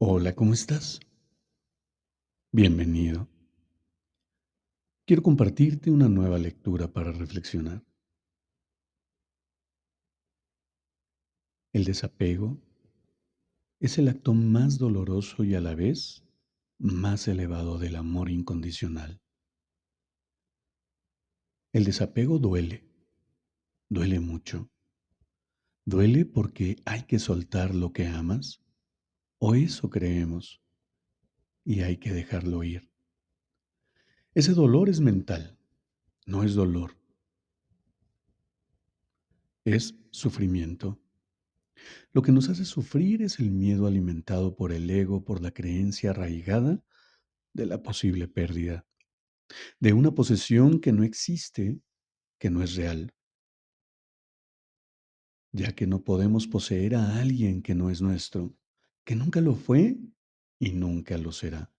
Hola, ¿cómo estás? Bienvenido. Quiero compartirte una nueva lectura para reflexionar. El desapego es el acto más doloroso y a la vez más elevado del amor incondicional. El desapego duele, duele mucho. Duele porque hay que soltar lo que amas o eso creemos. Y hay que dejarlo ir. Ese dolor es mental, no es dolor. Es sufrimiento. Lo que nos hace sufrir es el miedo alimentado por el ego, por la creencia arraigada de la posible pérdida, de una posesión que no existe, que no es real, ya que no podemos poseer a alguien que no es nuestro que nunca lo fue y nunca lo será.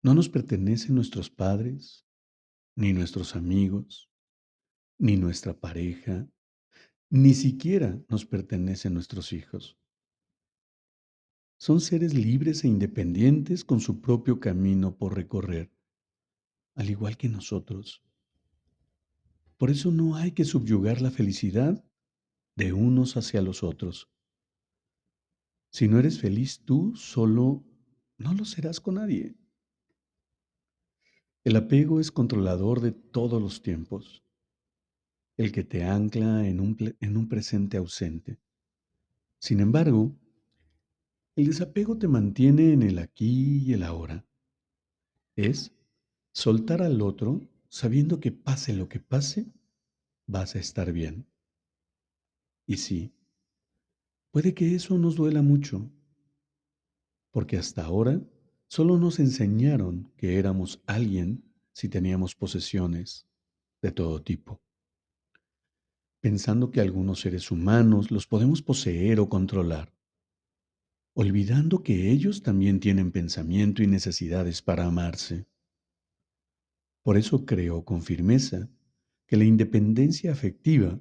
No nos pertenecen nuestros padres, ni nuestros amigos, ni nuestra pareja, ni siquiera nos pertenecen nuestros hijos. Son seres libres e independientes con su propio camino por recorrer, al igual que nosotros. Por eso no hay que subyugar la felicidad de unos hacia los otros. Si no eres feliz tú solo, no lo serás con nadie. El apego es controlador de todos los tiempos, el que te ancla en un, en un presente ausente. Sin embargo, el desapego te mantiene en el aquí y el ahora. Es soltar al otro sabiendo que pase lo que pase, vas a estar bien. Y sí, Puede que eso nos duela mucho, porque hasta ahora solo nos enseñaron que éramos alguien si teníamos posesiones de todo tipo, pensando que algunos seres humanos los podemos poseer o controlar, olvidando que ellos también tienen pensamiento y necesidades para amarse. Por eso creo con firmeza que la independencia afectiva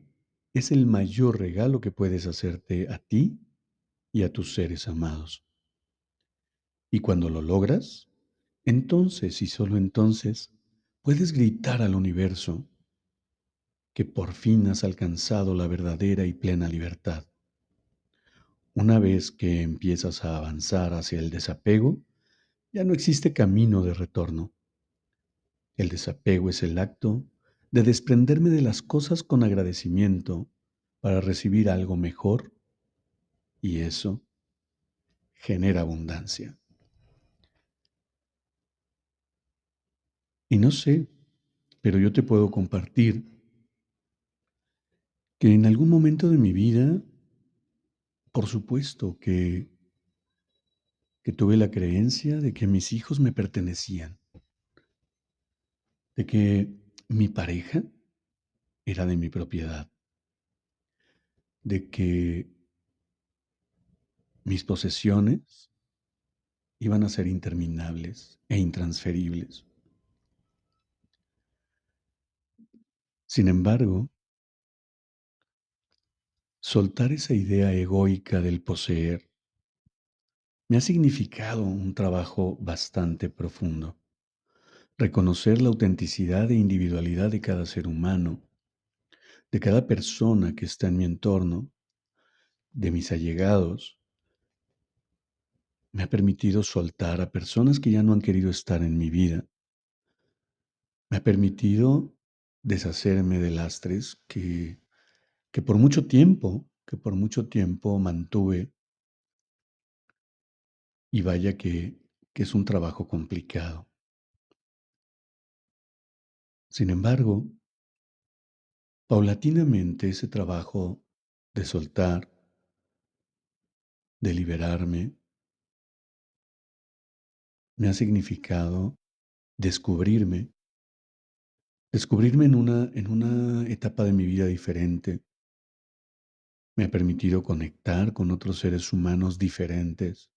es el mayor regalo que puedes hacerte a ti y a tus seres amados. Y cuando lo logras, entonces y solo entonces puedes gritar al universo que por fin has alcanzado la verdadera y plena libertad. Una vez que empiezas a avanzar hacia el desapego, ya no existe camino de retorno. El desapego es el acto de desprenderme de las cosas con agradecimiento para recibir algo mejor y eso genera abundancia. Y no sé, pero yo te puedo compartir que en algún momento de mi vida, por supuesto que, que tuve la creencia de que mis hijos me pertenecían, de que mi pareja era de mi propiedad, de que mis posesiones iban a ser interminables e intransferibles. Sin embargo, soltar esa idea egoica del poseer me ha significado un trabajo bastante profundo reconocer la autenticidad e individualidad de cada ser humano, de cada persona que está en mi entorno, de mis allegados, me ha permitido soltar a personas que ya no han querido estar en mi vida. Me ha permitido deshacerme de lastres que, que por mucho tiempo, que por mucho tiempo mantuve. Y vaya que, que es un trabajo complicado. Sin embargo, Paulatinamente ese trabajo de soltar, de liberarme, me ha significado descubrirme, descubrirme en una, en una etapa de mi vida diferente. Me ha permitido conectar con otros seres humanos diferentes.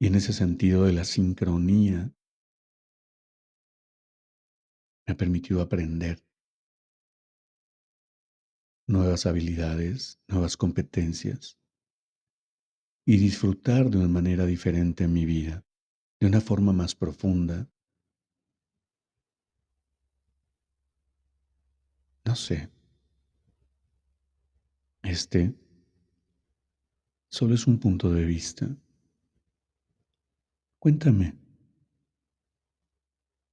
Y en ese sentido de la sincronía, me ha permitido aprender nuevas habilidades, nuevas competencias y disfrutar de una manera diferente en mi vida, de una forma más profunda. No sé. Este solo es un punto de vista. Cuéntame,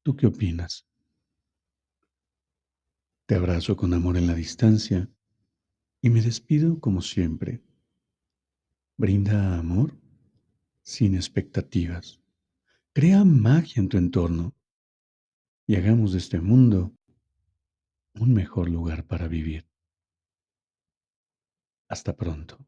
¿tú qué opinas? Te abrazo con amor en la distancia y me despido como siempre. Brinda amor sin expectativas. Crea magia en tu entorno y hagamos de este mundo un mejor lugar para vivir. Hasta pronto.